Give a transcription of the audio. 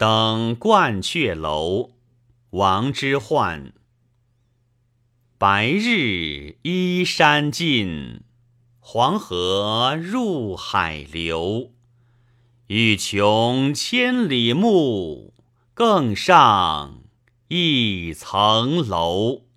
登鹳雀楼王之涣。白日依山尽黄河入海流。欲穷千里目更上一层楼。